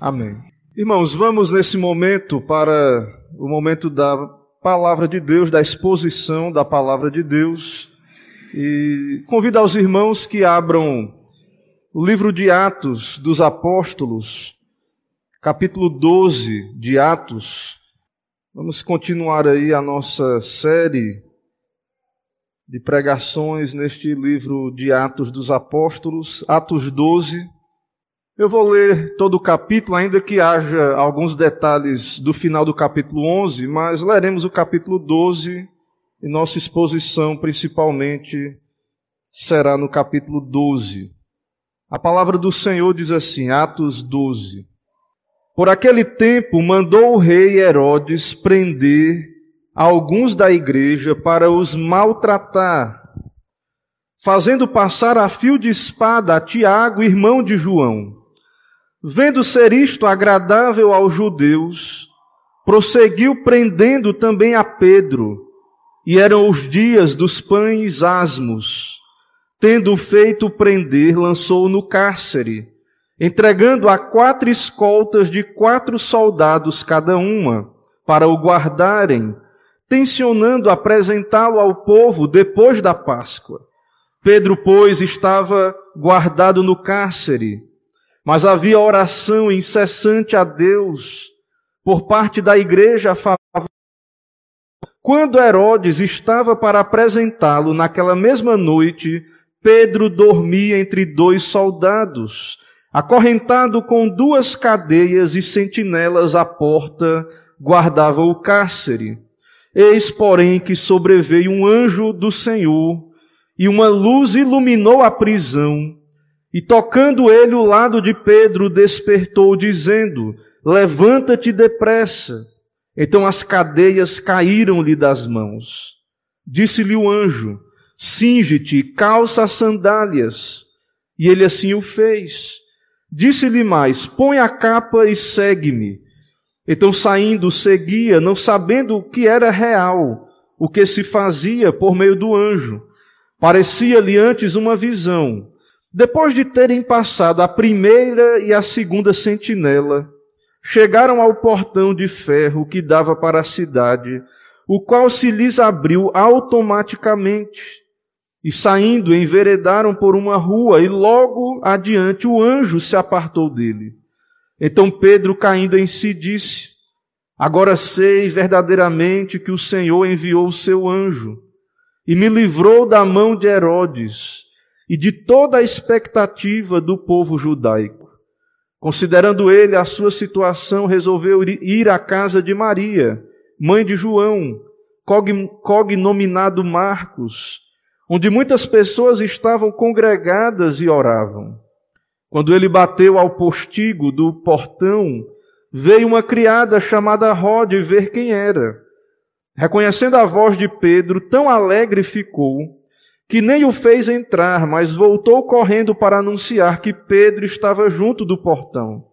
Amém. Irmãos, vamos nesse momento para o momento da palavra de Deus, da exposição da palavra de Deus. E convido aos irmãos que abram o livro de Atos dos Apóstolos, capítulo 12 de Atos. Vamos continuar aí a nossa série de pregações neste livro de Atos dos Apóstolos, Atos 12. Eu vou ler todo o capítulo, ainda que haja alguns detalhes do final do capítulo 11, mas leremos o capítulo 12 e nossa exposição principalmente será no capítulo 12. A palavra do Senhor diz assim, Atos 12. Por aquele tempo mandou o rei Herodes prender alguns da igreja para os maltratar, fazendo passar a fio de espada a Tiago, irmão de João. Vendo ser isto agradável aos judeus, prosseguiu prendendo também a Pedro, e eram os dias dos pães asmos. Tendo feito prender, lançou no cárcere, entregando a quatro escoltas de quatro soldados cada uma, para o guardarem, tensionando apresentá-lo ao povo depois da Páscoa. Pedro, pois, estava guardado no cárcere, mas havia oração incessante a Deus por parte da igreja a favor. Quando Herodes estava para apresentá-lo naquela mesma noite, Pedro dormia entre dois soldados, acorrentado com duas cadeias e sentinelas à porta, guardava o cárcere. Eis, porém, que sobreveio um anjo do Senhor, e uma luz iluminou a prisão, e tocando ele o lado de Pedro, despertou, dizendo: Levanta-te depressa. Então as cadeias caíram-lhe das mãos. Disse-lhe o anjo: Cinge-te, calça as sandálias. E ele assim o fez. Disse-lhe mais: Põe a capa e segue-me. Então saindo, seguia, não sabendo o que era real, o que se fazia por meio do anjo. Parecia-lhe antes uma visão depois de terem passado a primeira e a segunda sentinela, chegaram ao portão de ferro que dava para a cidade, o qual se lhes abriu automaticamente. E saindo, enveredaram por uma rua, e logo adiante o anjo se apartou dele. Então Pedro, caindo em si, disse: Agora sei verdadeiramente que o Senhor enviou o seu anjo e me livrou da mão de Herodes e de toda a expectativa do povo judaico. Considerando ele a sua situação, resolveu ir à casa de Maria, mãe de João, cognominado Marcos, onde muitas pessoas estavam congregadas e oravam. Quando ele bateu ao postigo do portão, veio uma criada chamada Rod ver quem era. Reconhecendo a voz de Pedro, tão alegre ficou que nem o fez entrar, mas voltou correndo para anunciar que Pedro estava junto do portão.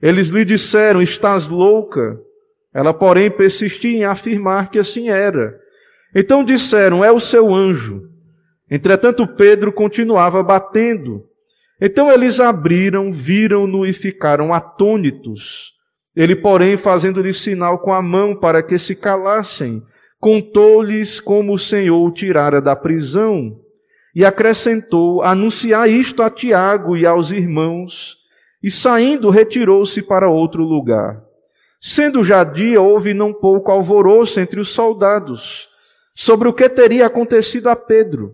Eles lhe disseram: Estás louca? Ela, porém, persistia em afirmar que assim era. Então disseram: É o seu anjo. Entretanto, Pedro continuava batendo. Então eles abriram, viram-no e ficaram atônitos. Ele, porém, fazendo-lhe sinal com a mão para que se calassem, contou-lhes como o Senhor o tirara da prisão e acrescentou: anunciar isto a Tiago e aos irmãos. E saindo, retirou-se para outro lugar. Sendo já dia, houve não pouco alvoroço entre os soldados sobre o que teria acontecido a Pedro.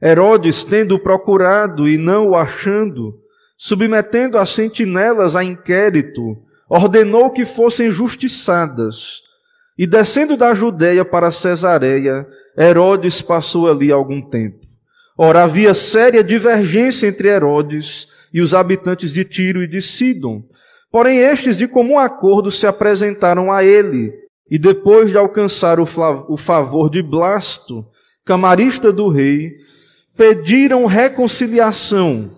Herodes, tendo procurado e não o achando, submetendo as sentinelas a inquérito, ordenou que fossem justiçadas e descendo da Judéia para Cesareia, Herodes passou ali algum tempo. Ora, havia séria divergência entre Herodes e os habitantes de Tiro e de Sidom. Porém, estes de comum acordo se apresentaram a ele, e depois de alcançar o, o favor de Blasto, camarista do rei, pediram reconciliação,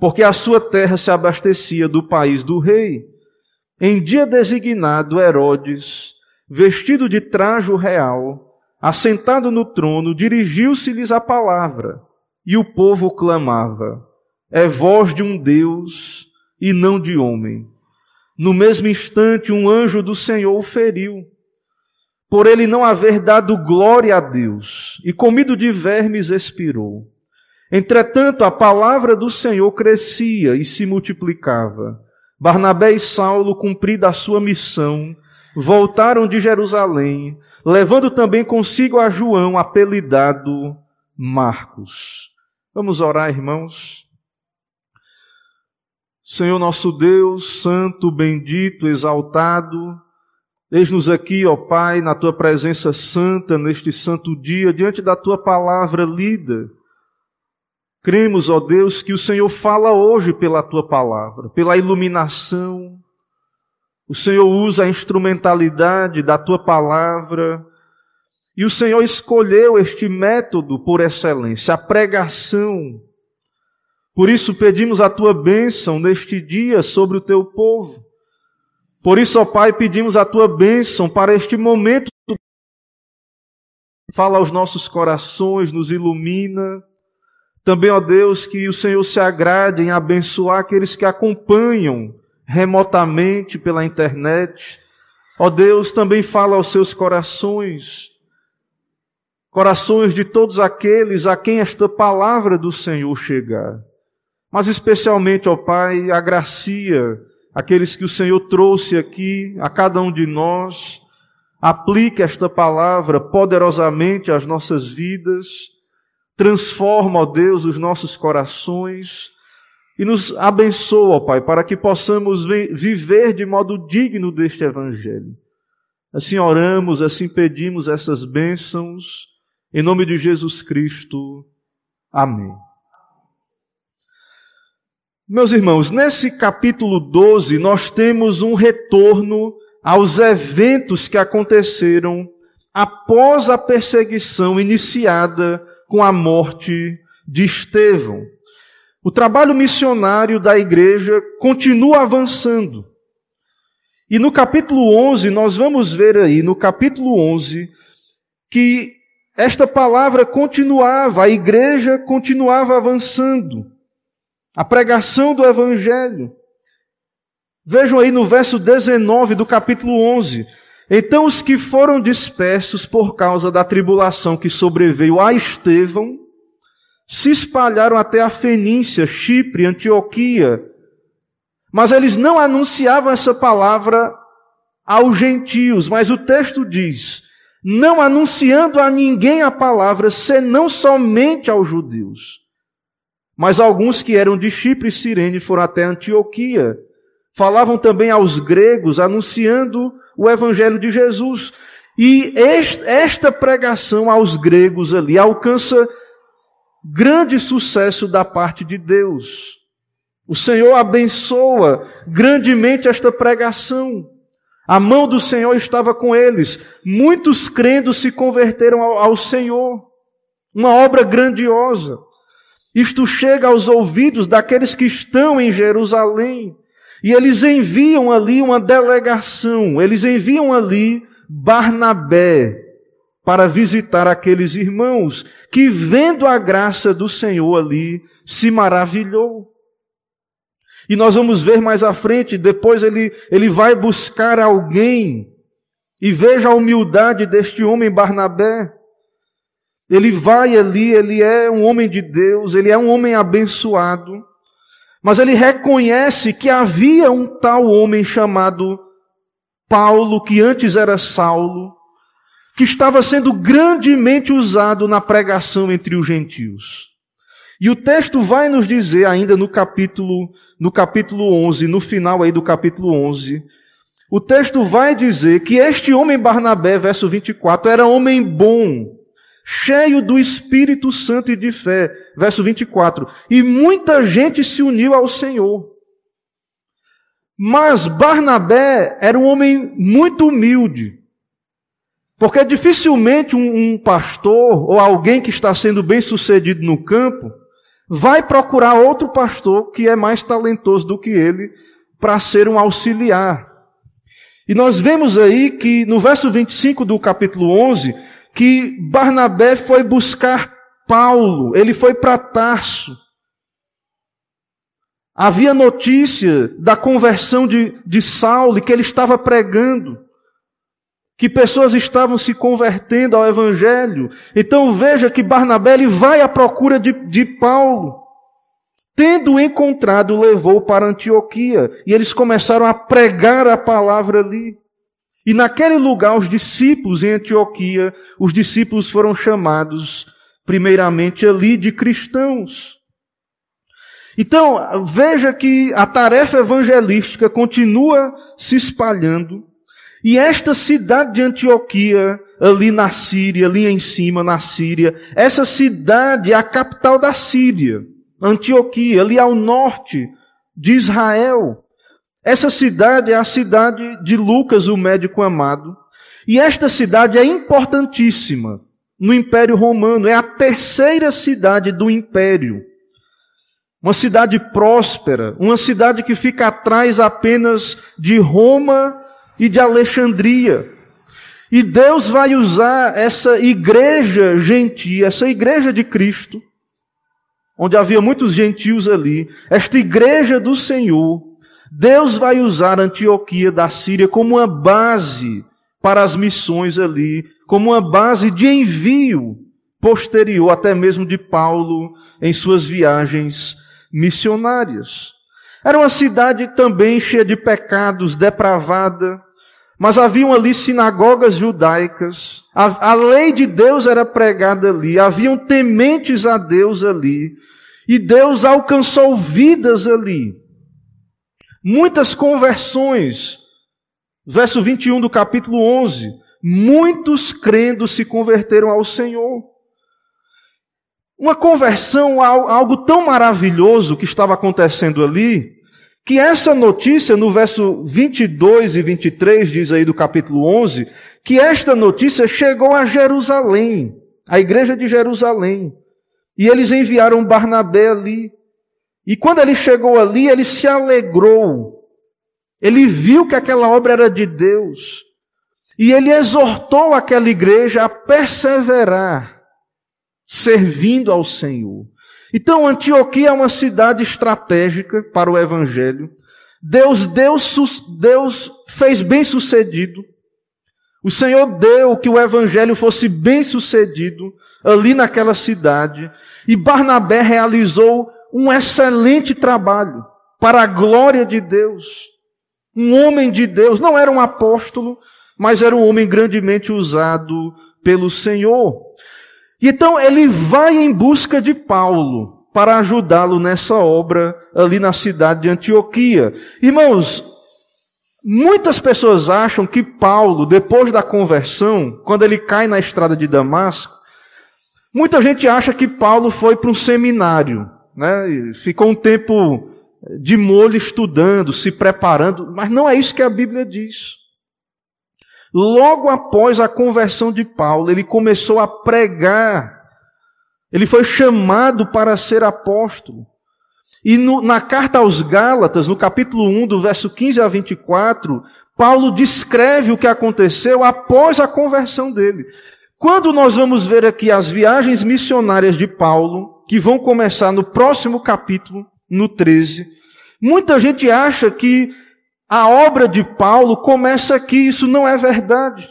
porque a sua terra se abastecia do país do rei. Em dia designado, Herodes vestido de trajo real, assentado no trono, dirigiu-se-lhes a palavra, e o povo clamava: É voz de um Deus e não de homem. No mesmo instante, um anjo do Senhor o feriu, por ele não haver dado glória a Deus, e comido de vermes expirou. Entretanto, a palavra do Senhor crescia e se multiplicava. Barnabé e Saulo, cumprida a sua missão, voltaram de Jerusalém, levando também consigo a João, apelidado Marcos. Vamos orar, irmãos. Senhor nosso Deus, santo, bendito, exaltado, eis-nos aqui, ó Pai, na tua presença santa, neste santo dia, diante da tua palavra lida. Cremos, ó Deus, que o Senhor fala hoje pela tua palavra, pela iluminação. O Senhor usa a instrumentalidade da tua palavra. E o Senhor escolheu este método por excelência, a pregação. Por isso pedimos a tua bênção neste dia sobre o teu povo. Por isso, ó Pai, pedimos a tua bênção para este momento. Fala aos nossos corações, nos ilumina também, ó Deus, que o Senhor se agrade em abençoar aqueles que acompanham remotamente pela internet. Ó Deus, também fala aos seus corações, corações de todos aqueles a quem esta palavra do Senhor chegar. Mas especialmente, ó Pai, agracia aqueles que o Senhor trouxe aqui, a cada um de nós. Aplique esta palavra poderosamente às nossas vidas Transforma, ó Deus, os nossos corações e nos abençoa, Pai, para que possamos viver de modo digno deste Evangelho. Assim oramos, assim pedimos essas bênçãos, em nome de Jesus Cristo. Amém. Meus irmãos, nesse capítulo 12, nós temos um retorno aos eventos que aconteceram após a perseguição iniciada com a morte de Estevão. O trabalho missionário da igreja continua avançando. E no capítulo 11, nós vamos ver aí, no capítulo 11, que esta palavra continuava, a igreja continuava avançando. A pregação do evangelho. Vejam aí no verso 19 do capítulo 11. Então os que foram dispersos por causa da tribulação que sobreveio a Estevão se espalharam até a Fenícia, Chipre, Antioquia. Mas eles não anunciavam essa palavra aos gentios, mas o texto diz: não anunciando a ninguém a palavra, senão somente aos judeus. Mas alguns que eram de Chipre e Cirene foram até Antioquia. Falavam também aos gregos, anunciando o evangelho de Jesus. E esta pregação aos gregos ali alcança grande sucesso da parte de Deus. O Senhor abençoa grandemente esta pregação. A mão do Senhor estava com eles. Muitos crendo se converteram ao, ao Senhor. Uma obra grandiosa. Isto chega aos ouvidos daqueles que estão em Jerusalém. E eles enviam ali uma delegação, eles enviam ali Barnabé para visitar aqueles irmãos que, vendo a graça do Senhor ali, se maravilhou. E nós vamos ver mais à frente, depois ele, ele vai buscar alguém, e veja a humildade deste homem Barnabé. Ele vai ali, ele é um homem de Deus, ele é um homem abençoado. Mas ele reconhece que havia um tal homem chamado Paulo, que antes era Saulo, que estava sendo grandemente usado na pregação entre os gentios. E o texto vai nos dizer ainda no capítulo no capítulo 11, no final aí do capítulo 11, o texto vai dizer que este homem Barnabé, verso 24, era homem bom, cheio do Espírito Santo e de fé. Verso 24. E muita gente se uniu ao Senhor. Mas Barnabé era um homem muito humilde. Porque dificilmente um, um pastor ou alguém que está sendo bem sucedido no campo vai procurar outro pastor que é mais talentoso do que ele para ser um auxiliar. E nós vemos aí que no verso 25 do capítulo 11, que Barnabé foi buscar Paulo, ele foi para Tarso. Havia notícia da conversão de, de Saulo e que ele estava pregando, que pessoas estavam se convertendo ao Evangelho. Então veja que Barnabé vai à procura de, de Paulo. Tendo encontrado, levou para Antioquia e eles começaram a pregar a palavra ali. E naquele lugar, os discípulos em Antioquia, os discípulos foram chamados, primeiramente ali, de cristãos. Então, veja que a tarefa evangelística continua se espalhando, e esta cidade de Antioquia, ali na Síria, ali em cima na Síria, essa cidade é a capital da Síria, Antioquia, ali ao norte de Israel. Essa cidade é a cidade de Lucas, o médico amado, e esta cidade é importantíssima no Império Romano, é a terceira cidade do Império. Uma cidade próspera, uma cidade que fica atrás apenas de Roma e de Alexandria. E Deus vai usar essa igreja gentia, essa igreja de Cristo, onde havia muitos gentios ali, esta igreja do Senhor, Deus vai usar Antioquia da Síria como uma base para as missões ali, como uma base de envio posterior até mesmo de Paulo em suas viagens missionárias. Era uma cidade também cheia de pecados, depravada, mas haviam ali sinagogas judaicas, a, a, lei de Deus era pregada ali, haviam tementes a Deus ali, e Deus alcançou vidas ali. Muitas conversões. Verso 21 do capítulo 11. Muitos crendo se converteram ao Senhor. Uma conversão, algo tão maravilhoso que estava acontecendo ali, que essa notícia, no verso 22 e 23, diz aí do capítulo 11, que esta notícia chegou a Jerusalém, a igreja de Jerusalém. E eles enviaram Barnabé ali. E quando ele chegou ali, ele se alegrou. Ele viu que aquela obra era de Deus. E ele exortou aquela igreja a perseverar servindo ao Senhor. Então, Antioquia é uma cidade estratégica para o evangelho. Deus, Deus, Deus fez bem sucedido. O Senhor deu que o evangelho fosse bem sucedido ali naquela cidade. E Barnabé realizou um excelente trabalho para a glória de Deus. Um homem de Deus, não era um apóstolo, mas era um homem grandemente usado pelo Senhor. E então ele vai em busca de Paulo para ajudá-lo nessa obra ali na cidade de Antioquia. Irmãos, muitas pessoas acham que Paulo, depois da conversão, quando ele cai na estrada de Damasco, muita gente acha que Paulo foi para um seminário, né? Ficou um tempo de molho estudando, se preparando, mas não é isso que a Bíblia diz. Logo após a conversão de Paulo, ele começou a pregar. Ele foi chamado para ser apóstolo. E no, na carta aos Gálatas, no capítulo 1, do verso 15 a 24, Paulo descreve o que aconteceu após a conversão dele. Quando nós vamos ver aqui as viagens missionárias de Paulo, que vão começar no próximo capítulo, no 13, muita gente acha que a obra de Paulo começa aqui, isso não é verdade.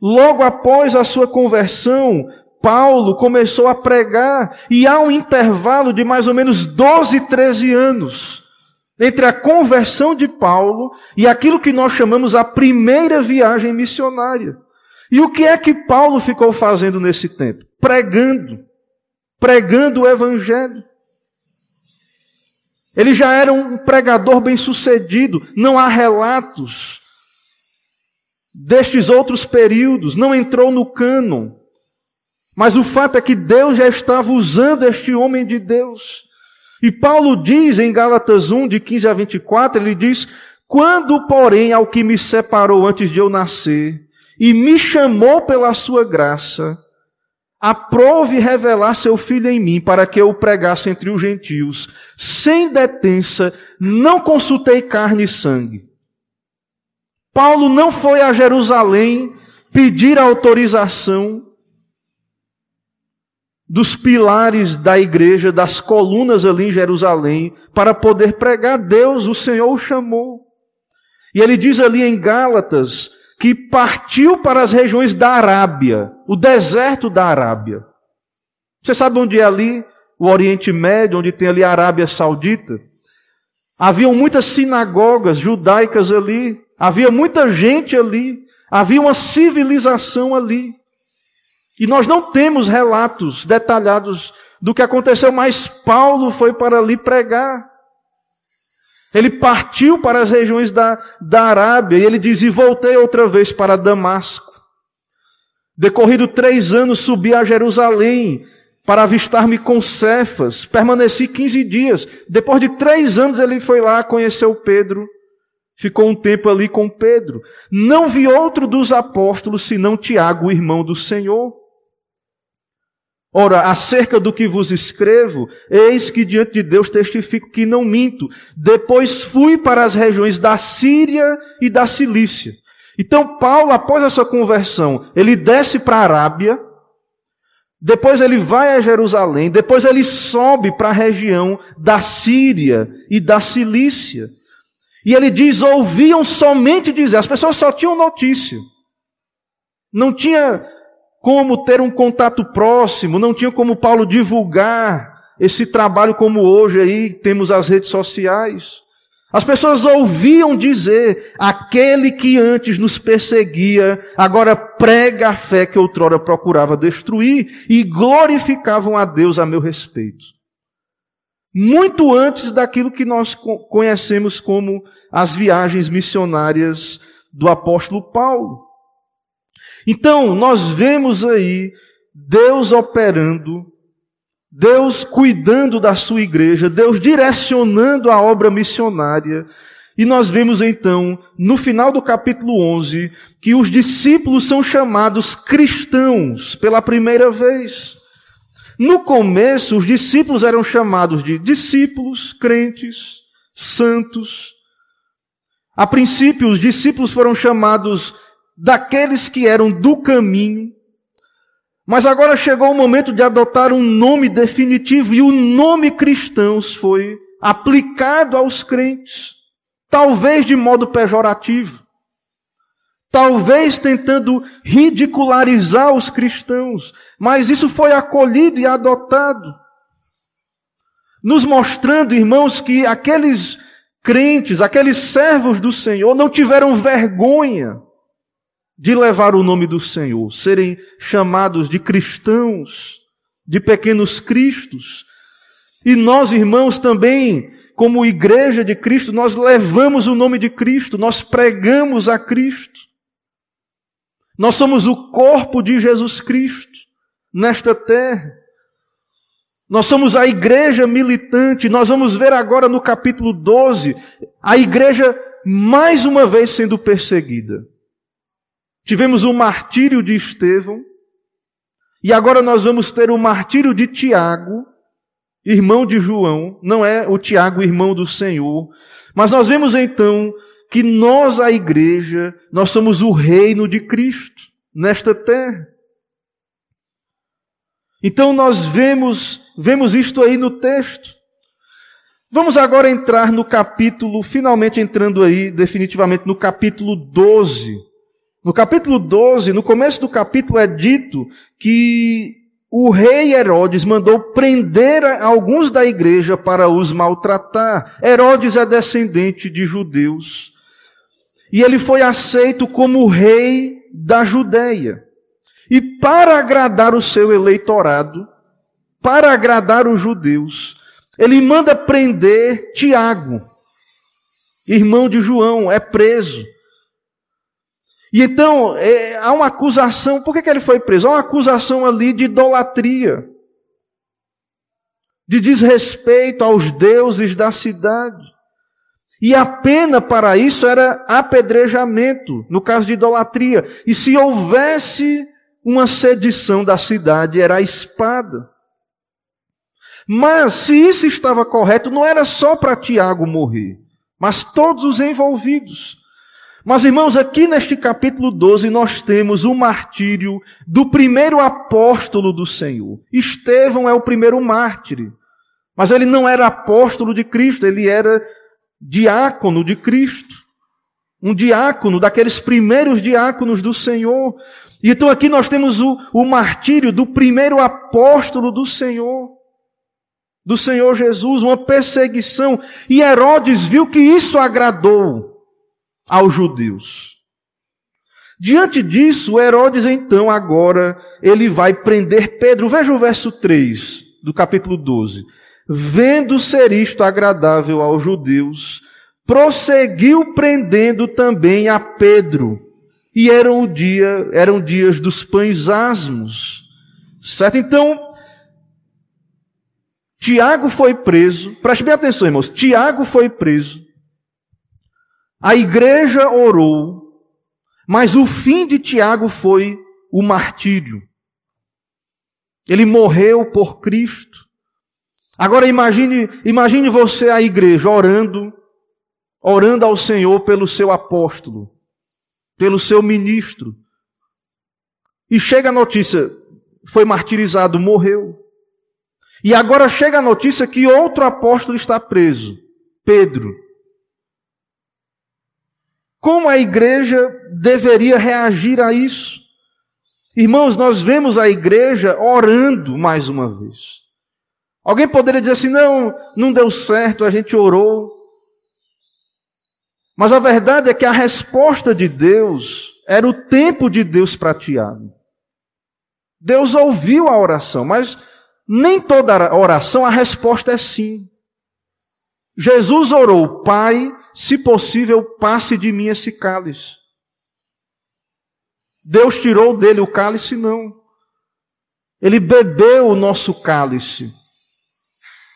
Logo após a sua conversão, Paulo começou a pregar, e há um intervalo de mais ou menos 12, 13 anos entre a conversão de Paulo e aquilo que nós chamamos a primeira viagem missionária. E o que é que Paulo ficou fazendo nesse tempo? Pregando. Pregando o Evangelho. Ele já era um pregador bem-sucedido, não há relatos destes outros períodos, não entrou no cânon. Mas o fato é que Deus já estava usando este homem de Deus. E Paulo diz em Gálatas 1, de 15 a 24, ele diz: Quando, porém, ao que me separou antes de eu nascer, e me chamou pela sua graça, aprove revelar seu filho em mim para que eu o pregasse entre os gentios, sem detença, não consultei carne e sangue. Paulo não foi a Jerusalém pedir autorização dos pilares da igreja, das colunas ali em Jerusalém, para poder pregar. Deus, o Senhor, o chamou. E ele diz ali em Gálatas que partiu para as regiões da Arábia, o deserto da Arábia. Você sabe onde é ali? O Oriente Médio, onde tem ali a Arábia Saudita. Haviam muitas sinagogas judaicas ali, havia muita gente ali, havia uma civilização ali. E nós não temos relatos detalhados do que aconteceu, mas Paulo foi para ali pregar. Ele partiu para as regiões da, da Arábia e ele diz: E voltei outra vez para Damasco. Decorrido três anos, subi a Jerusalém para avistar-me com Cefas. Permaneci 15 dias. Depois de três anos, ele foi lá, conheceu Pedro. Ficou um tempo ali com Pedro. Não vi outro dos apóstolos senão Tiago, irmão do Senhor. Ora, acerca do que vos escrevo, eis que diante de Deus testifico que não minto. Depois fui para as regiões da Síria e da Cilícia. Então, Paulo, após essa conversão, ele desce para a Arábia, depois ele vai a Jerusalém, depois ele sobe para a região da Síria e da Cilícia. E ele diz: ouviam somente dizer, as pessoas só tinham notícia. Não tinha como ter um contato próximo, não tinha como Paulo divulgar esse trabalho como hoje aí temos as redes sociais. As pessoas ouviam dizer: aquele que antes nos perseguia, agora prega a fé que outrora procurava destruir, e glorificavam a Deus a meu respeito. Muito antes daquilo que nós conhecemos como as viagens missionárias do apóstolo Paulo. Então, nós vemos aí Deus operando, Deus cuidando da sua igreja, Deus direcionando a obra missionária. E nós vemos então, no final do capítulo 11, que os discípulos são chamados cristãos pela primeira vez. No começo, os discípulos eram chamados de discípulos, crentes, santos. A princípio, os discípulos foram chamados daqueles que eram do caminho. Mas agora chegou o momento de adotar um nome definitivo e o nome cristãos foi aplicado aos crentes, talvez de modo pejorativo, talvez tentando ridicularizar os cristãos, mas isso foi acolhido e adotado, nos mostrando, irmãos, que aqueles crentes, aqueles servos do Senhor não tiveram vergonha de levar o nome do Senhor, serem chamados de cristãos, de pequenos cristos. E nós, irmãos, também, como igreja de Cristo, nós levamos o nome de Cristo, nós pregamos a Cristo. Nós somos o corpo de Jesus Cristo nesta terra. Nós somos a igreja militante. Nós vamos ver agora no capítulo 12 a igreja mais uma vez sendo perseguida. Tivemos o martírio de Estevão, e agora nós vamos ter o martírio de Tiago, irmão de João, não é o Tiago, irmão do Senhor, mas nós vemos então que nós, a igreja, nós somos o reino de Cristo nesta terra. Então nós vemos, vemos isto aí no texto. Vamos agora entrar no capítulo, finalmente entrando aí definitivamente no capítulo 12 no capítulo 12, no começo do capítulo é dito que o rei Herodes mandou prender alguns da igreja para os maltratar. Herodes é descendente de judeus. E ele foi aceito como rei da Judéia. E para agradar o seu eleitorado, para agradar os judeus, ele manda prender Tiago, irmão de João, é preso. E então, é, há uma acusação, por que, que ele foi preso? Há uma acusação ali de idolatria, de desrespeito aos deuses da cidade. E a pena para isso era apedrejamento, no caso de idolatria. E se houvesse uma sedição da cidade, era a espada. Mas se isso estava correto, não era só para Tiago morrer, mas todos os envolvidos. Mas, irmãos, aqui neste capítulo 12 nós temos o martírio do primeiro apóstolo do Senhor. Estevão é o primeiro mártir. Mas ele não era apóstolo de Cristo, ele era diácono de Cristo. Um diácono, daqueles primeiros diáconos do Senhor. E então aqui nós temos o, o martírio do primeiro apóstolo do Senhor. Do Senhor Jesus, uma perseguição. E Herodes viu que isso agradou aos judeus. Diante disso, Herodes então agora ele vai prender Pedro. Veja o verso 3 do capítulo 12. Vendo ser isto agradável aos judeus, prosseguiu prendendo também a Pedro. E eram o dia, eram dias dos pães asmos. Certo? Então, Tiago foi preso. Preste bem atenção, irmãos. Tiago foi preso. A igreja orou, mas o fim de Tiago foi o martírio. Ele morreu por Cristo. Agora imagine, imagine você a igreja orando, orando ao Senhor pelo seu apóstolo, pelo seu ministro. E chega a notícia, foi martirizado, morreu. E agora chega a notícia que outro apóstolo está preso, Pedro. Como a igreja deveria reagir a isso? Irmãos, nós vemos a igreja orando mais uma vez. Alguém poderia dizer assim: não, não deu certo, a gente orou. Mas a verdade é que a resposta de Deus era o tempo de Deus para Tiago. Deus ouviu a oração, mas nem toda oração a resposta é sim. Jesus orou, Pai, se possível, passe de mim esse cálice. Deus tirou dele o cálice? Não. Ele bebeu o nosso cálice.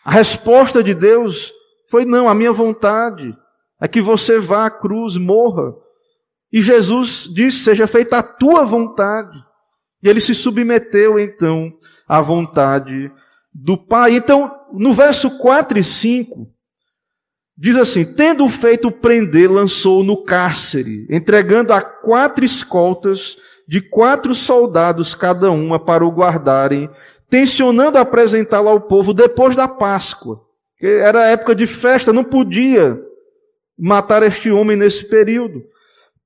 A resposta de Deus foi: não, a minha vontade é que você vá à cruz, morra. E Jesus disse: seja feita a tua vontade. E ele se submeteu então à vontade do Pai. Então, no verso 4 e 5, Diz assim: tendo feito prender, lançou no cárcere, entregando a quatro escoltas de quatro soldados cada uma para o guardarem, tensionando apresentá-lo ao povo depois da Páscoa. Que era época de festa, não podia matar este homem nesse período.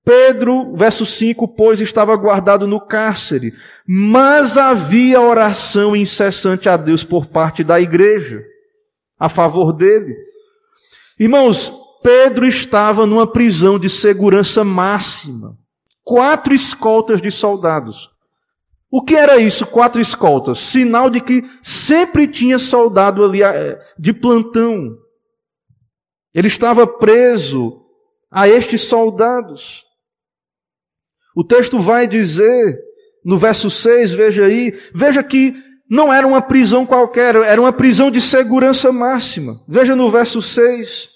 Pedro, verso 5, pois estava guardado no cárcere, mas havia oração incessante a Deus por parte da igreja, a favor dele. Irmãos, Pedro estava numa prisão de segurança máxima. Quatro escoltas de soldados. O que era isso, quatro escoltas? Sinal de que sempre tinha soldado ali eh, de plantão. Ele estava preso a estes soldados. O texto vai dizer, no verso 6, veja aí, veja que não era uma prisão qualquer, era uma prisão de segurança máxima. Veja no verso 6.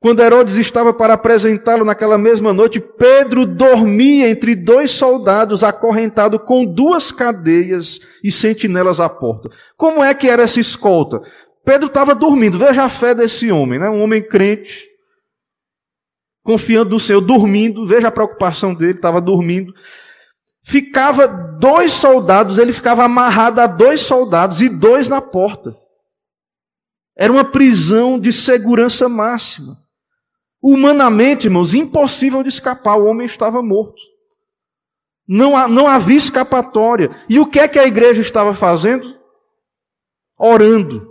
Quando Herodes estava para apresentá-lo naquela mesma noite, Pedro dormia entre dois soldados, acorrentado com duas cadeias e sentinelas à porta. Como é que era essa escolta? Pedro estava dormindo. Veja a fé desse homem, né? Um homem crente, confiando no Senhor, dormindo. Veja a preocupação dele, estava dormindo. Ficava dois soldados, ele ficava amarrado a dois soldados e dois na porta. Era uma prisão de segurança máxima. Humanamente, irmãos, impossível de escapar, o homem estava morto. Não, não havia escapatória. E o que é que a igreja estava fazendo? Orando.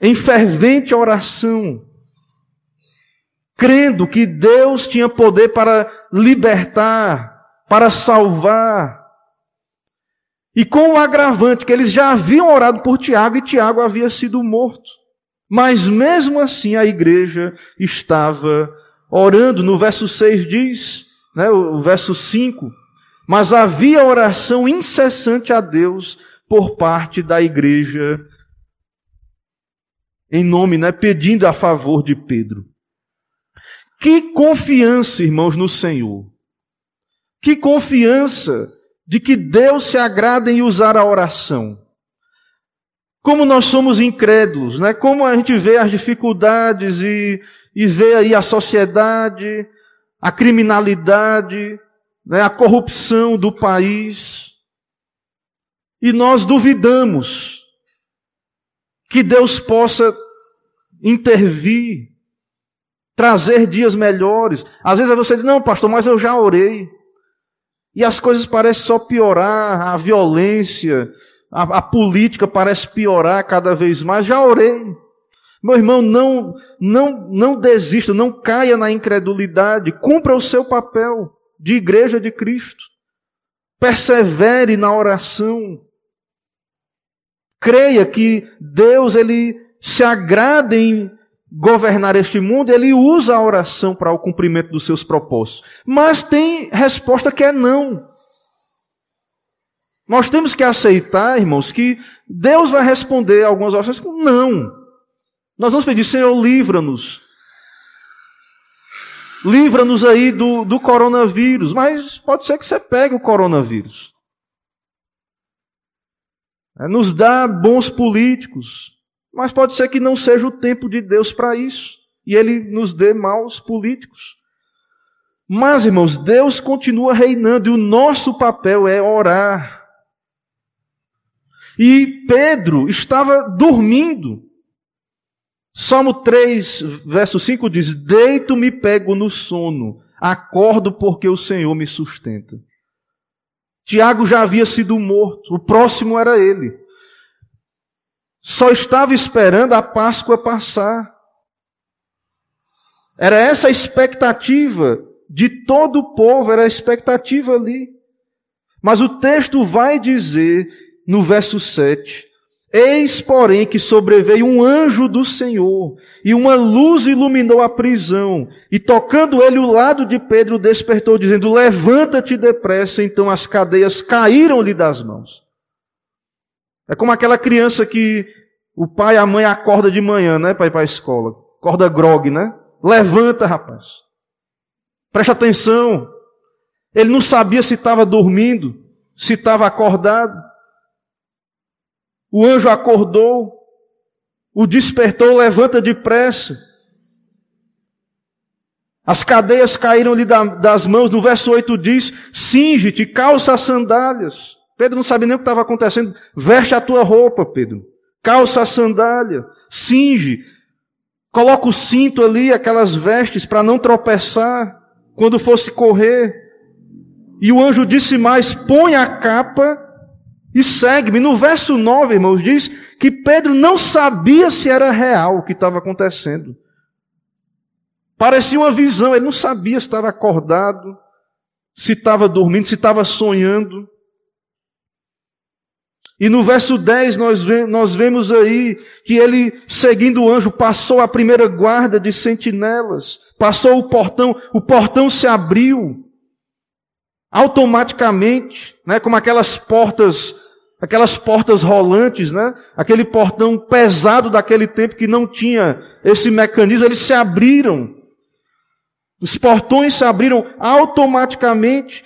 Em fervente oração. Crendo que Deus tinha poder para libertar, para salvar. E com o agravante que eles já haviam orado por Tiago e Tiago havia sido morto. Mas mesmo assim a igreja estava orando. No verso 6 diz, né, o verso 5, mas havia oração incessante a Deus por parte da igreja, em nome, né, pedindo a favor de Pedro. Que confiança, irmãos, no Senhor. Que confiança de que Deus se agrada em usar a oração. Como nós somos incrédulos, né? Como a gente vê as dificuldades e, e vê aí a sociedade, a criminalidade, né? a corrupção do país. E nós duvidamos que Deus possa intervir, trazer dias melhores. Às vezes você diz, não, pastor, mas eu já orei. E as coisas parecem só piorar, a violência, a, a política parece piorar cada vez mais. Já orei. Meu irmão, não, não, não desista, não caia na incredulidade. Cumpra o seu papel de igreja de Cristo. Persevere na oração. Creia que Deus ele se agrada em governar este mundo, ele usa a oração para o cumprimento dos seus propósitos. Mas tem resposta que é não. Nós temos que aceitar, irmãos, que Deus vai responder algumas orações com não. Nós vamos pedir, Senhor, livra-nos. Livra-nos aí do, do coronavírus. Mas pode ser que você pegue o coronavírus. É, nos dá bons políticos. Mas pode ser que não seja o tempo de Deus para isso. E Ele nos dê maus políticos. Mas, irmãos, Deus continua reinando e o nosso papel é orar e Pedro estava dormindo. Salmo 3, verso 5 diz: Deito-me pego no sono, acordo porque o Senhor me sustenta. Tiago já havia sido morto, o próximo era ele. Só estava esperando a Páscoa passar. Era essa a expectativa de todo o povo, era a expectativa ali. Mas o texto vai dizer no verso 7. Eis, porém, que sobreveio um anjo do Senhor, e uma luz iluminou a prisão, e tocando ele o lado de Pedro, despertou, dizendo: Levanta-te depressa. Então as cadeias caíram-lhe das mãos. É como aquela criança que o pai e a mãe acorda de manhã, né, para ir para a escola. Acorda grog, né? Levanta, rapaz. Preste atenção. Ele não sabia se estava dormindo, se estava acordado. O anjo acordou, o despertou, levanta depressa. As cadeias caíram-lhe das mãos. No verso 8 diz: Cinge-te, calça as sandálias. Pedro não sabe nem o que estava acontecendo. Veste a tua roupa, Pedro. Calça a sandália. Cinge. Coloca o cinto ali, aquelas vestes, para não tropeçar quando fosse correr. E o anjo disse mais: Põe a capa e segue-me. No verso 9, irmãos, diz que Pedro não sabia se era real o que estava acontecendo. Parecia uma visão, ele não sabia se estava acordado, se estava dormindo, se estava sonhando. E no verso 10 nós, nós vemos aí que ele, seguindo o anjo, passou a primeira guarda de sentinelas, passou o portão, o portão se abriu automaticamente, né, como aquelas portas aquelas portas rolantes, né? Aquele portão pesado daquele tempo que não tinha esse mecanismo, eles se abriram. Os portões se abriram automaticamente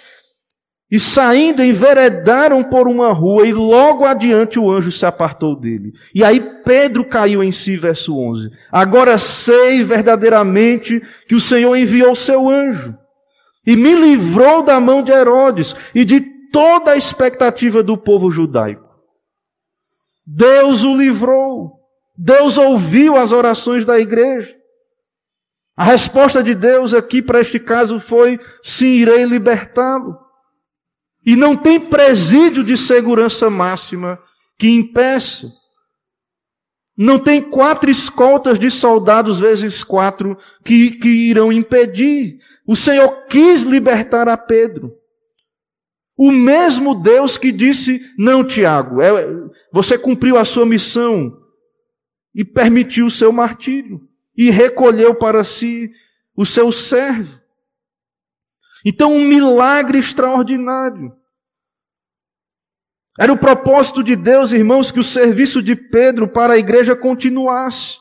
e saindo enveredaram por uma rua e logo adiante o anjo se apartou dele. E aí Pedro caiu em si, verso 11. Agora sei verdadeiramente que o Senhor enviou seu anjo e me livrou da mão de Herodes e de toda a expectativa do povo judaico. Deus o livrou. Deus ouviu as orações da igreja. A resposta de Deus aqui para este caso foi: sim, irei libertá-lo. E não tem presídio de segurança máxima que impeça. Não tem quatro escoltas de soldados vezes quatro que, que irão impedir. O Senhor quis libertar a Pedro. O mesmo Deus que disse: Não, Tiago, é, você cumpriu a sua missão e permitiu o seu martírio e recolheu para si o seu servo. Então, um milagre extraordinário. Era o propósito de Deus, irmãos, que o serviço de Pedro para a igreja continuasse.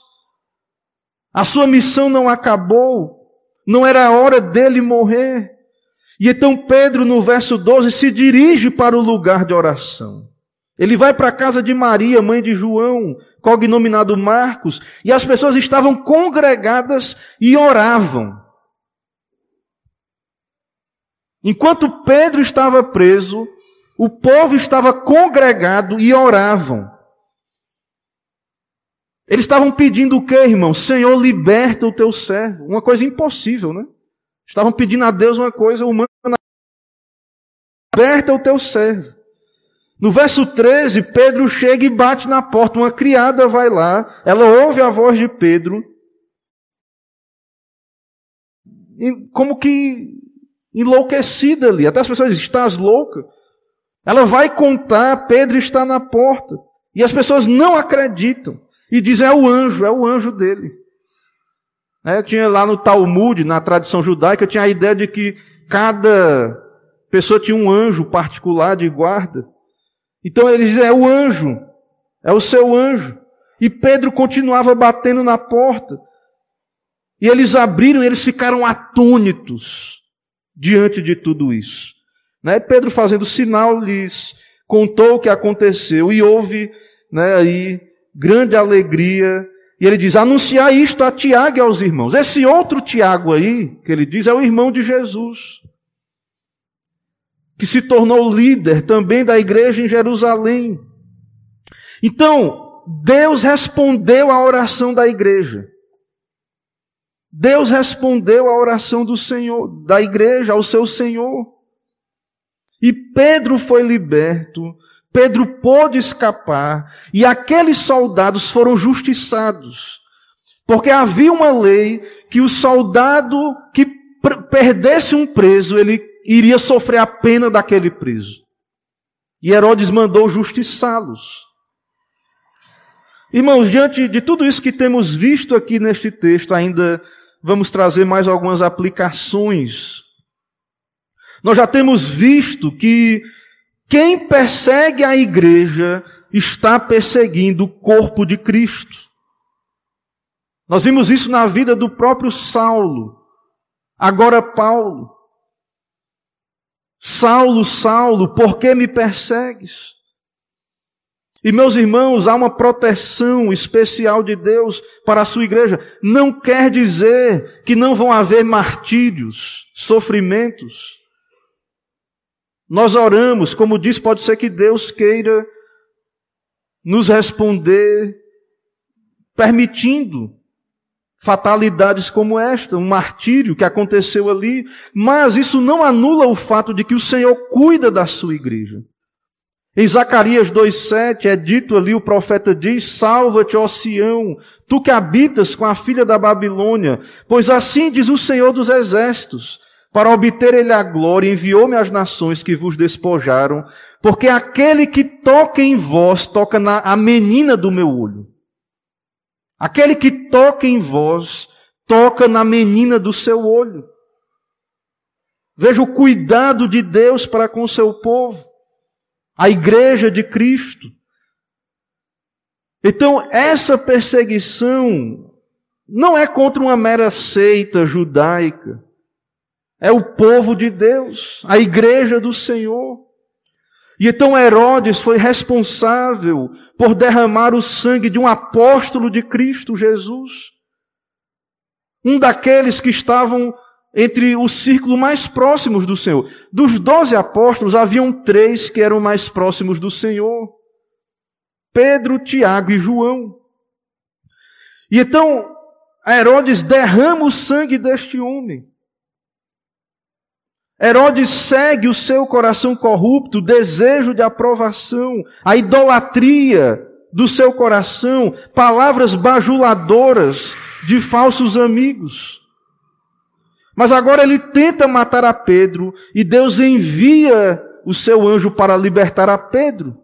A sua missão não acabou, não era a hora dele morrer. E então Pedro, no verso 12, se dirige para o lugar de oração. Ele vai para a casa de Maria, mãe de João, cognominado Marcos, e as pessoas estavam congregadas e oravam. Enquanto Pedro estava preso, o povo estava congregado e oravam. Eles estavam pedindo o que, irmão? Senhor, liberta o teu servo. Uma coisa impossível, né? Estavam pedindo a Deus uma coisa humana. Liberta o teu servo. No verso 13, Pedro chega e bate na porta. Uma criada vai lá, ela ouve a voz de Pedro, como que enlouquecida ali. Até as pessoas dizem: Estás louca? Ela vai contar, Pedro está na porta. E as pessoas não acreditam. E dizem: É o anjo, é o anjo dele. É, tinha lá no Talmud, na tradição judaica, tinha a ideia de que cada pessoa tinha um anjo particular de guarda. Então eles dizem: É o anjo, é o seu anjo. E Pedro continuava batendo na porta. E eles abriram e eles ficaram atônitos diante de tudo isso. Né? Pedro fazendo sinal lhes contou o que aconteceu e houve né, aí grande alegria. E ele diz: anunciar isto a Tiago e aos irmãos. Esse outro Tiago aí, que ele diz, é o irmão de Jesus, que se tornou líder também da igreja em Jerusalém. Então, Deus respondeu à oração da igreja. Deus respondeu à oração do Senhor, da igreja, ao seu Senhor. E Pedro foi liberto, Pedro pôde escapar, e aqueles soldados foram justiçados. Porque havia uma lei que o soldado que perdesse um preso, ele iria sofrer a pena daquele preso. E Herodes mandou justiçá-los. Irmãos, diante de tudo isso que temos visto aqui neste texto, ainda vamos trazer mais algumas aplicações. Nós já temos visto que quem persegue a igreja está perseguindo o corpo de Cristo. Nós vimos isso na vida do próprio Saulo, agora Paulo. Saulo, Saulo, por que me persegues? E meus irmãos, há uma proteção especial de Deus para a sua igreja. Não quer dizer que não vão haver martírios, sofrimentos. Nós oramos, como diz, pode ser que Deus queira nos responder permitindo fatalidades como esta, um martírio que aconteceu ali, mas isso não anula o fato de que o Senhor cuida da sua igreja. Em Zacarias 2,7 é dito ali, o profeta diz: Salva-te, ó Sião, tu que habitas com a filha da Babilônia, pois assim diz o Senhor dos exércitos: para obter ele a glória, enviou-me às nações que vos despojaram, porque aquele que toca em vós toca na a menina do meu olho. Aquele que toca em vós toca na menina do seu olho. Veja o cuidado de Deus para com o seu povo a igreja de Cristo. Então, essa perseguição não é contra uma mera seita judaica. É o povo de Deus, a igreja do Senhor. E então Herodes foi responsável por derramar o sangue de um apóstolo de Cristo Jesus. Um daqueles que estavam entre o círculo mais próximos do Senhor. Dos doze apóstolos, haviam três que eram mais próximos do Senhor: Pedro, Tiago e João. E então Herodes derrama o sangue deste homem. Herodes segue o seu coração corrupto, o desejo de aprovação, a idolatria do seu coração, palavras bajuladoras de falsos amigos. Mas agora ele tenta matar a Pedro e Deus envia o seu anjo para libertar a Pedro.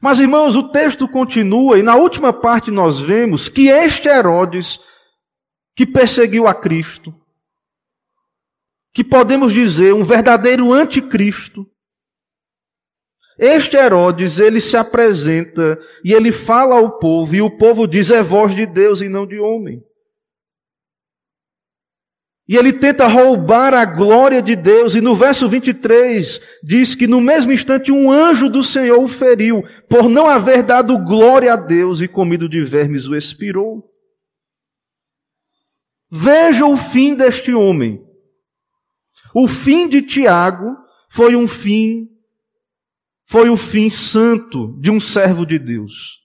Mas irmãos, o texto continua e na última parte nós vemos que este Herodes, que perseguiu a Cristo, que podemos dizer um verdadeiro anticristo, este Herodes, ele se apresenta e ele fala ao povo, e o povo diz: é voz de Deus e não de homem. E ele tenta roubar a glória de Deus, e no verso 23 diz que no mesmo instante um anjo do Senhor o feriu, por não haver dado glória a Deus e comido de vermes o expirou. Veja o fim deste homem. O fim de Tiago foi um fim, foi o fim santo de um servo de Deus.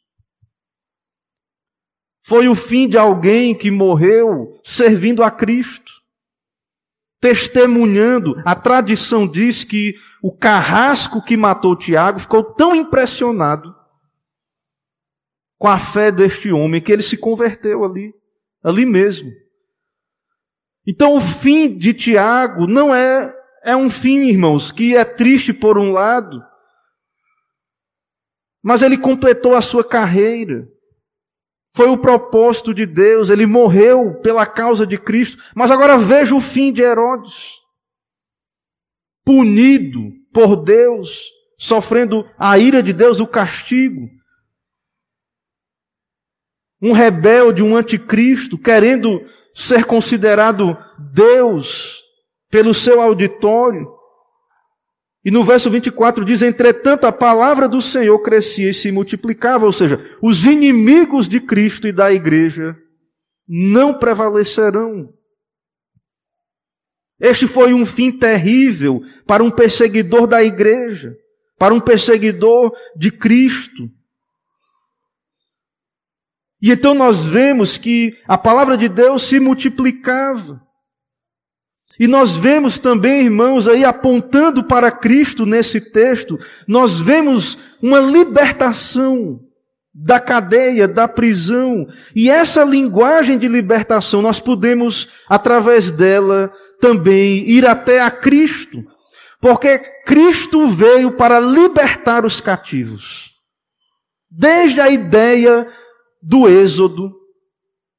Foi o fim de alguém que morreu servindo a Cristo testemunhando. A tradição diz que o carrasco que matou Tiago ficou tão impressionado com a fé deste homem que ele se converteu ali, ali mesmo. Então o fim de Tiago não é é um fim, irmãos, que é triste por um lado, mas ele completou a sua carreira. Foi o propósito de Deus, ele morreu pela causa de Cristo. Mas agora veja o fim de Herodes. Punido por Deus, sofrendo a ira de Deus, o castigo. Um rebelde, um anticristo, querendo ser considerado Deus pelo seu auditório. E no verso 24 diz: Entretanto, a palavra do Senhor crescia e se multiplicava, ou seja, os inimigos de Cristo e da igreja não prevalecerão. Este foi um fim terrível para um perseguidor da igreja, para um perseguidor de Cristo. E então nós vemos que a palavra de Deus se multiplicava. E nós vemos também, irmãos, aí apontando para Cristo nesse texto, nós vemos uma libertação da cadeia, da prisão. E essa linguagem de libertação, nós podemos, através dela, também ir até a Cristo. Porque Cristo veio para libertar os cativos. Desde a ideia do Êxodo,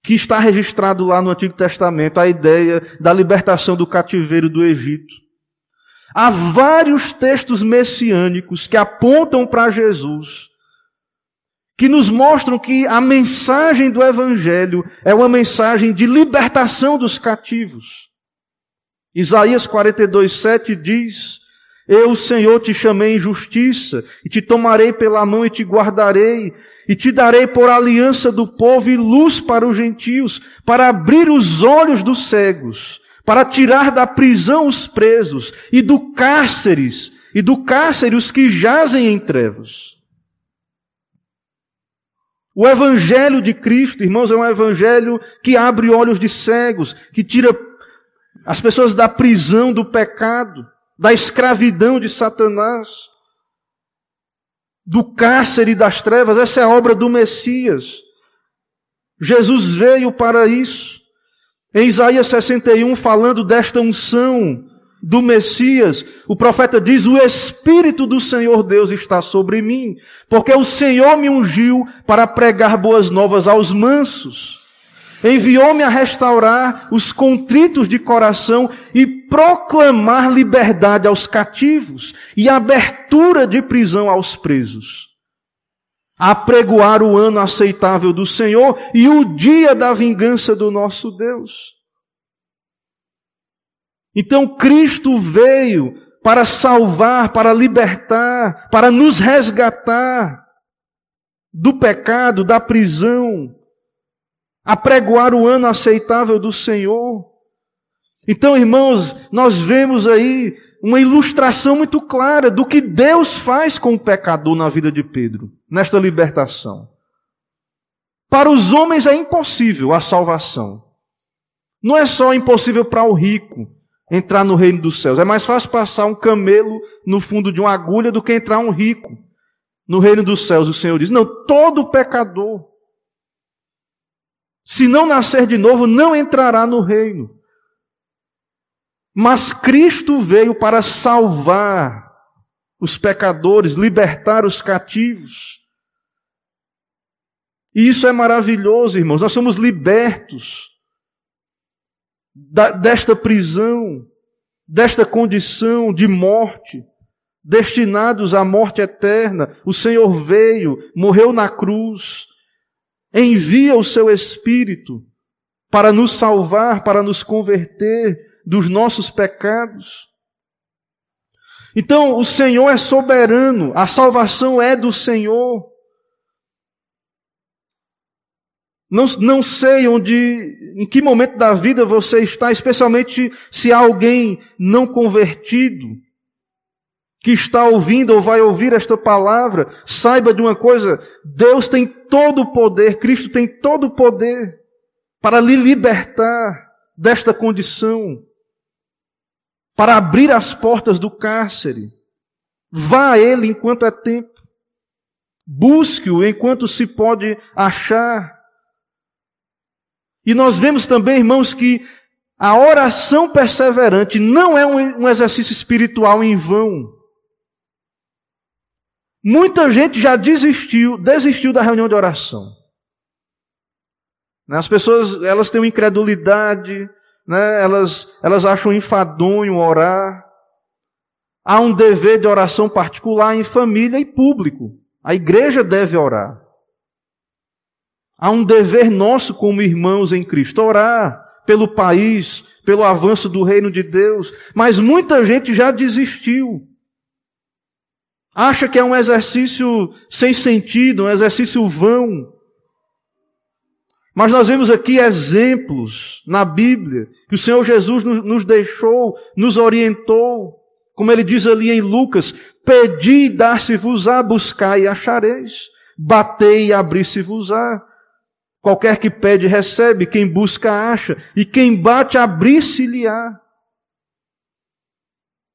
que está registrado lá no Antigo Testamento, a ideia da libertação do cativeiro do Egito. Há vários textos messiânicos que apontam para Jesus, que nos mostram que a mensagem do Evangelho é uma mensagem de libertação dos cativos. Isaías 42, 7 diz: Eu, Senhor, te chamei em justiça, e te tomarei pela mão e te guardarei, e te darei por aliança do povo e luz para os gentios, para abrir os olhos dos cegos, para tirar da prisão os presos, e do cárceres, e do cárcere os que jazem em trevas. O evangelho de Cristo, irmãos, é um evangelho que abre olhos de cegos, que tira as pessoas da prisão do pecado, da escravidão de Satanás do cárcere das trevas, essa é a obra do Messias. Jesus veio para isso. Em Isaías 61, falando desta unção do Messias, o profeta diz: O Espírito do Senhor Deus está sobre mim, porque o Senhor me ungiu para pregar boas novas aos mansos Enviou-me a restaurar os contritos de coração e proclamar liberdade aos cativos e abertura de prisão aos presos. Apregoar o ano aceitável do Senhor e o dia da vingança do nosso Deus. Então Cristo veio para salvar, para libertar, para nos resgatar do pecado, da prisão, apregoar o ano aceitável do Senhor. Então, irmãos, nós vemos aí uma ilustração muito clara do que Deus faz com o pecador na vida de Pedro, nesta libertação. Para os homens é impossível a salvação. Não é só impossível para o rico entrar no reino dos céus. É mais fácil passar um camelo no fundo de uma agulha do que entrar um rico no reino dos céus. O Senhor diz: não, todo pecador se não nascer de novo, não entrará no reino. Mas Cristo veio para salvar os pecadores, libertar os cativos. E isso é maravilhoso, irmãos. Nós somos libertos desta prisão, desta condição de morte, destinados à morte eterna. O Senhor veio, morreu na cruz, envia o seu Espírito para nos salvar, para nos converter dos nossos pecados. Então, o Senhor é soberano, a salvação é do Senhor. Não, não sei onde, em que momento da vida você está, especialmente se há alguém não convertido, que está ouvindo ou vai ouvir esta palavra, saiba de uma coisa: Deus tem todo o poder, Cristo tem todo o poder para lhe libertar desta condição para abrir as portas do cárcere. Vá a ele enquanto é tempo. Busque-o enquanto se pode achar. E nós vemos também, irmãos, que a oração perseverante não é um exercício espiritual em vão. Muita gente já desistiu, desistiu da reunião de oração. As pessoas, elas têm incredulidade, né? elas, elas acham enfadonho orar. Há um dever de oração particular em família e público. A igreja deve orar. Há um dever nosso como irmãos em Cristo, orar pelo país, pelo avanço do reino de Deus. Mas muita gente já desistiu. Acha que é um exercício sem sentido, um exercício vão. Mas nós vemos aqui exemplos na Bíblia que o Senhor Jesus nos deixou, nos orientou, como ele diz ali em Lucas: Pedi e dar-se-vos-á, buscai e achareis, batei e abri-se-vos-á. Qualquer que pede, recebe, quem busca, acha, e quem bate, abrir-se-lhe-á.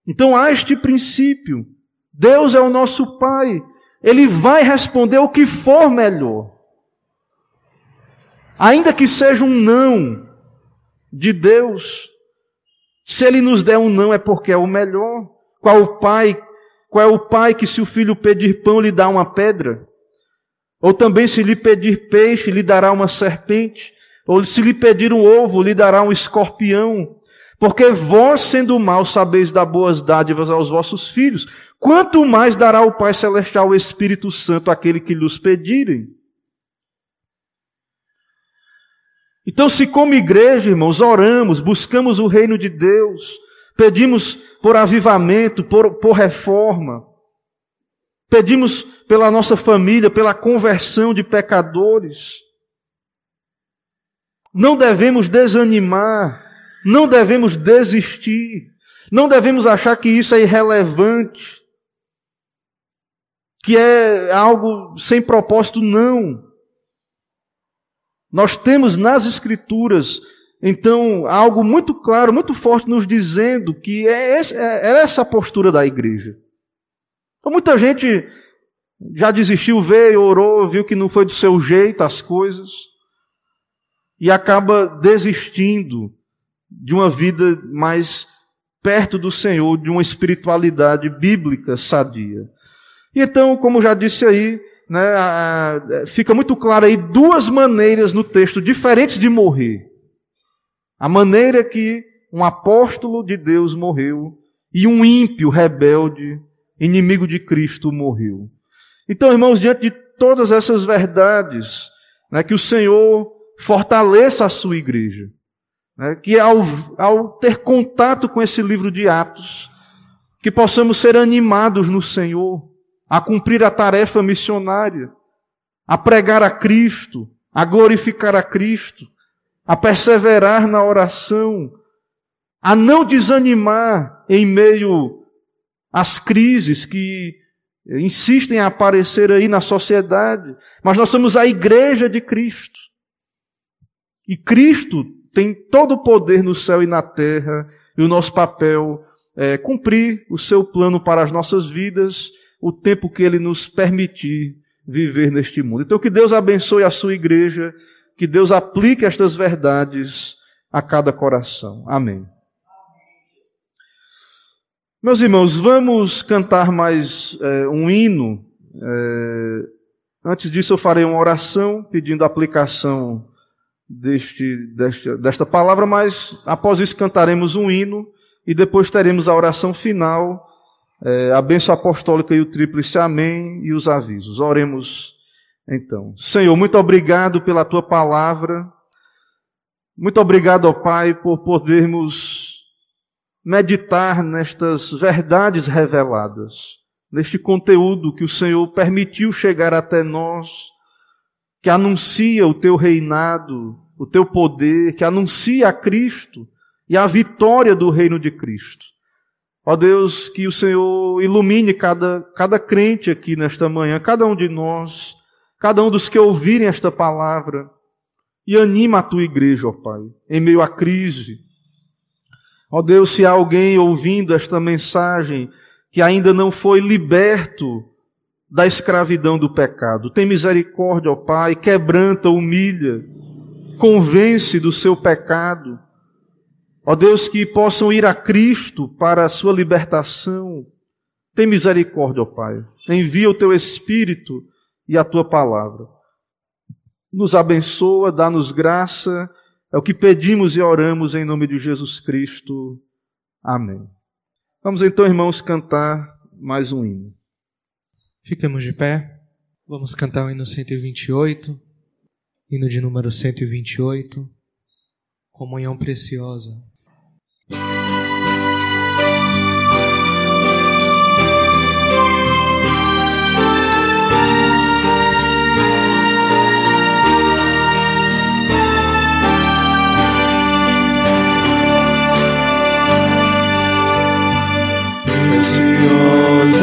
Então há este princípio. Deus é o nosso Pai. Ele vai responder o que for melhor. Ainda que seja um não de Deus, se ele nos der um não é porque é o melhor. Qual o pai, qual é o pai que se o filho pedir pão lhe dá uma pedra? Ou também se lhe pedir peixe lhe dará uma serpente? Ou se lhe pedir um ovo lhe dará um escorpião? Porque vós, sendo mal, sabeis dar boas dádivas aos vossos filhos, quanto mais dará o Pai Celestial o Espírito Santo àquele que lhes pedirem? Então, se como igreja, irmãos, oramos, buscamos o reino de Deus, pedimos por avivamento, por, por reforma, pedimos pela nossa família, pela conversão de pecadores, não devemos desanimar, não devemos desistir, não devemos achar que isso é irrelevante, que é algo sem propósito, não. Nós temos nas Escrituras, então, algo muito claro, muito forte, nos dizendo que é, é essa a postura da igreja. Então, muita gente já desistiu, veio, orou, viu que não foi do seu jeito as coisas, e acaba desistindo de uma vida mais perto do Senhor, de uma espiritualidade bíblica sadia. E então, como já disse aí, né, fica muito claro aí duas maneiras no texto diferentes de morrer. A maneira que um apóstolo de Deus morreu e um ímpio, rebelde, inimigo de Cristo morreu. Então, irmãos, diante de todas essas verdades, né, que o Senhor fortaleça a sua igreja, né, que ao, ao ter contato com esse livro de Atos, que possamos ser animados no Senhor, a cumprir a tarefa missionária, a pregar a Cristo, a glorificar a Cristo, a perseverar na oração, a não desanimar em meio às crises que insistem a aparecer aí na sociedade, mas nós somos a igreja de Cristo. E Cristo tem todo o poder no céu e na terra, e o nosso papel é cumprir o seu plano para as nossas vidas o tempo que Ele nos permitir viver neste mundo. Então, que Deus abençoe a sua igreja, que Deus aplique estas verdades a cada coração. Amém. Meus irmãos, vamos cantar mais é, um hino. É, antes disso, eu farei uma oração pedindo aplicação deste, deste, desta palavra, mas após isso cantaremos um hino e depois teremos a oração final é, a bênção apostólica e o tríplice amém e os avisos. Oremos então. Senhor, muito obrigado pela tua palavra. Muito obrigado, ó Pai, por podermos meditar nestas verdades reveladas, neste conteúdo que o Senhor permitiu chegar até nós, que anuncia o teu reinado, o teu poder, que anuncia a Cristo e a vitória do reino de Cristo. Ó Deus, que o Senhor ilumine cada, cada crente aqui nesta manhã, cada um de nós, cada um dos que ouvirem esta palavra, e anima a tua igreja, ó Pai, em meio à crise. Ó Deus, se há alguém ouvindo esta mensagem que ainda não foi liberto da escravidão do pecado, tem misericórdia, ó Pai, quebranta, humilha, convence do seu pecado, Ó Deus, que possam ir a Cristo para a sua libertação. Tem misericórdia, ó Pai. Envia o teu Espírito e a tua palavra. Nos abençoa, dá-nos graça. É o que pedimos e oramos em nome de Jesus Cristo. Amém. Vamos então, irmãos, cantar mais um hino. Ficamos de pé. Vamos cantar o hino 128, hino de número 128, Comunhão Preciosa.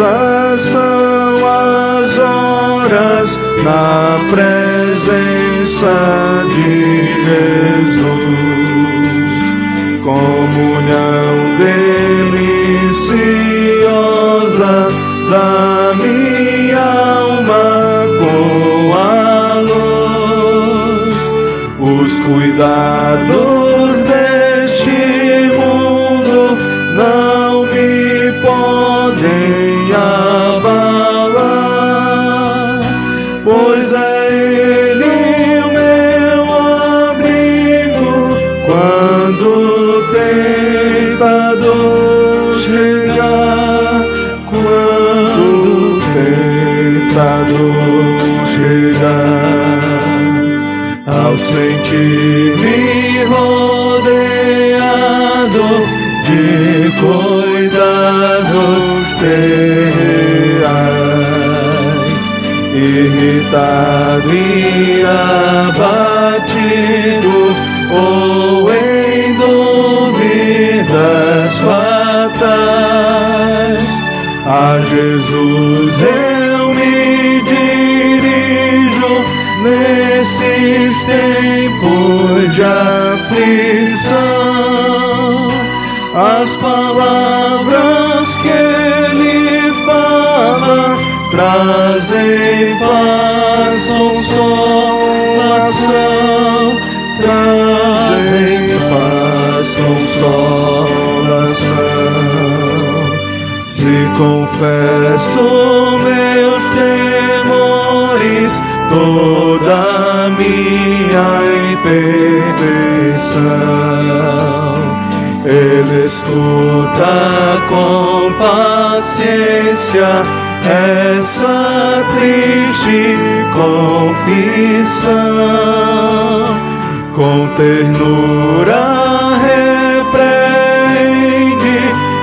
Horas na presença de Jesus comunhão deliciosa da minha alma com a luz, os cuidados ao sentir-me rodeado de cuidados terreais, irritado e abatido, ou em dúvidas fatais, a Jesus eu palavras que ele fala trazem paz, consolação, trazem paz, consolação. Se confesso meus temores, toda minha imperfeição. Escuta com paciência essa triste confissão, com ternura repreende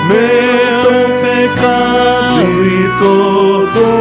meu pecado todo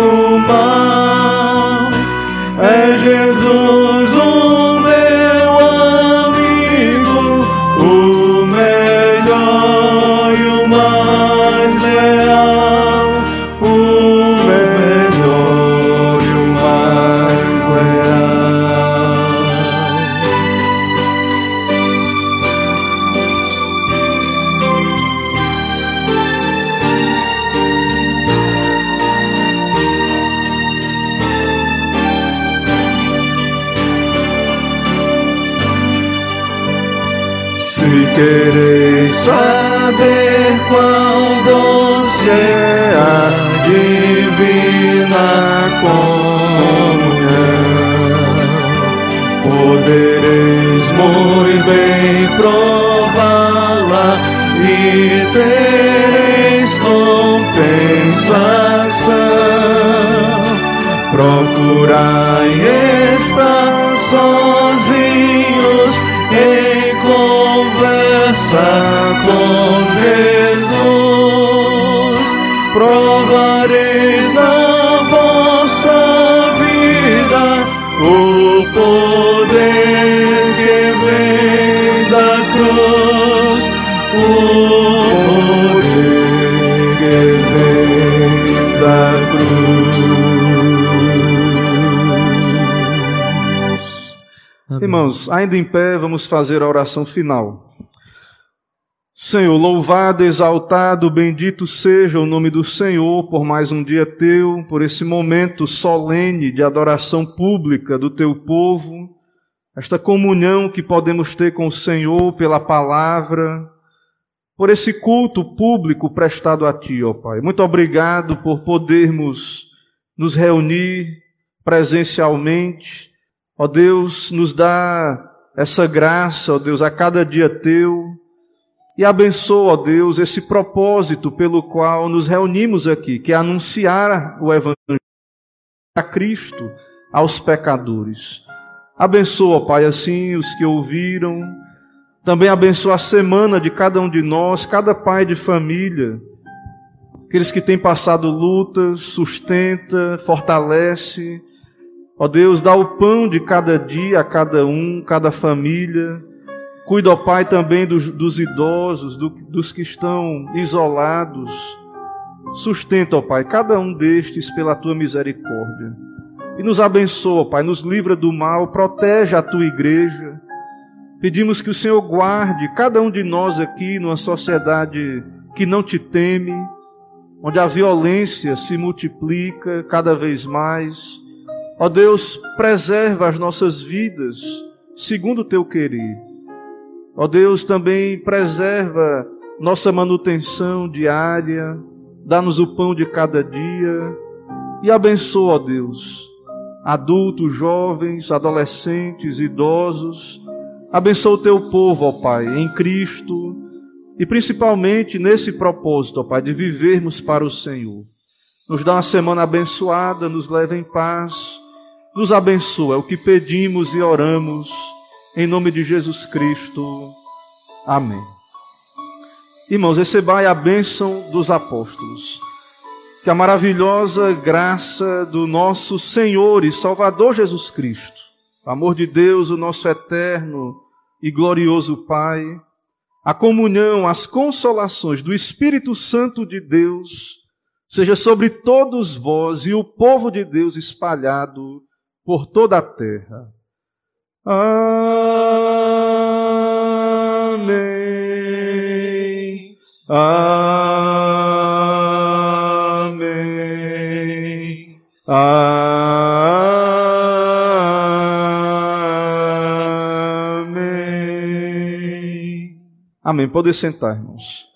sozinhos em conversa com Deus. Irmãos, ainda em pé, vamos fazer a oração final. Senhor, louvado, exaltado, bendito seja o nome do Senhor por mais um dia teu, por esse momento solene de adoração pública do teu povo, esta comunhão que podemos ter com o Senhor pela palavra, por esse culto público prestado a ti, ó Pai. Muito obrigado por podermos nos reunir presencialmente. Ó Deus, nos dá essa graça, ó Deus, a cada dia teu e abençoa, ó Deus, esse propósito pelo qual nos reunimos aqui, que é anunciar o Evangelho a Cristo aos pecadores. Abençoa, Pai, assim os que ouviram. Também abençoa a semana de cada um de nós, cada pai de família, aqueles que têm passado lutas, sustenta, fortalece. Ó Deus, dá o pão de cada dia a cada um, cada família. Cuida, ó Pai, também dos, dos idosos, do, dos que estão isolados. Sustenta, ó Pai, cada um destes pela tua misericórdia. E nos abençoa, Pai, nos livra do mal, protege a tua igreja. Pedimos que o Senhor guarde cada um de nós aqui numa sociedade que não te teme, onde a violência se multiplica cada vez mais. Ó Deus, preserva as nossas vidas segundo o teu querer. Ó Deus, também preserva nossa manutenção diária, dá-nos o pão de cada dia e abençoa, ó Deus, adultos, jovens, adolescentes, idosos. Abençoa o teu povo, ó Pai, em Cristo e principalmente nesse propósito, ó Pai, de vivermos para o Senhor. Nos dá uma semana abençoada, nos leva em paz, nos abençoa, é o que pedimos e oramos em nome de Jesus Cristo. Amém. Irmãos, recebai a bênção dos apóstolos. Que a maravilhosa graça do nosso Senhor e Salvador Jesus Cristo, o amor de Deus, o nosso eterno e glorioso Pai, a comunhão, as consolações do Espírito Santo de Deus, seja sobre todos vós e o povo de Deus espalhado por toda a terra. Amém. Amém. Amém. Amém. Pode sentar, irmãos.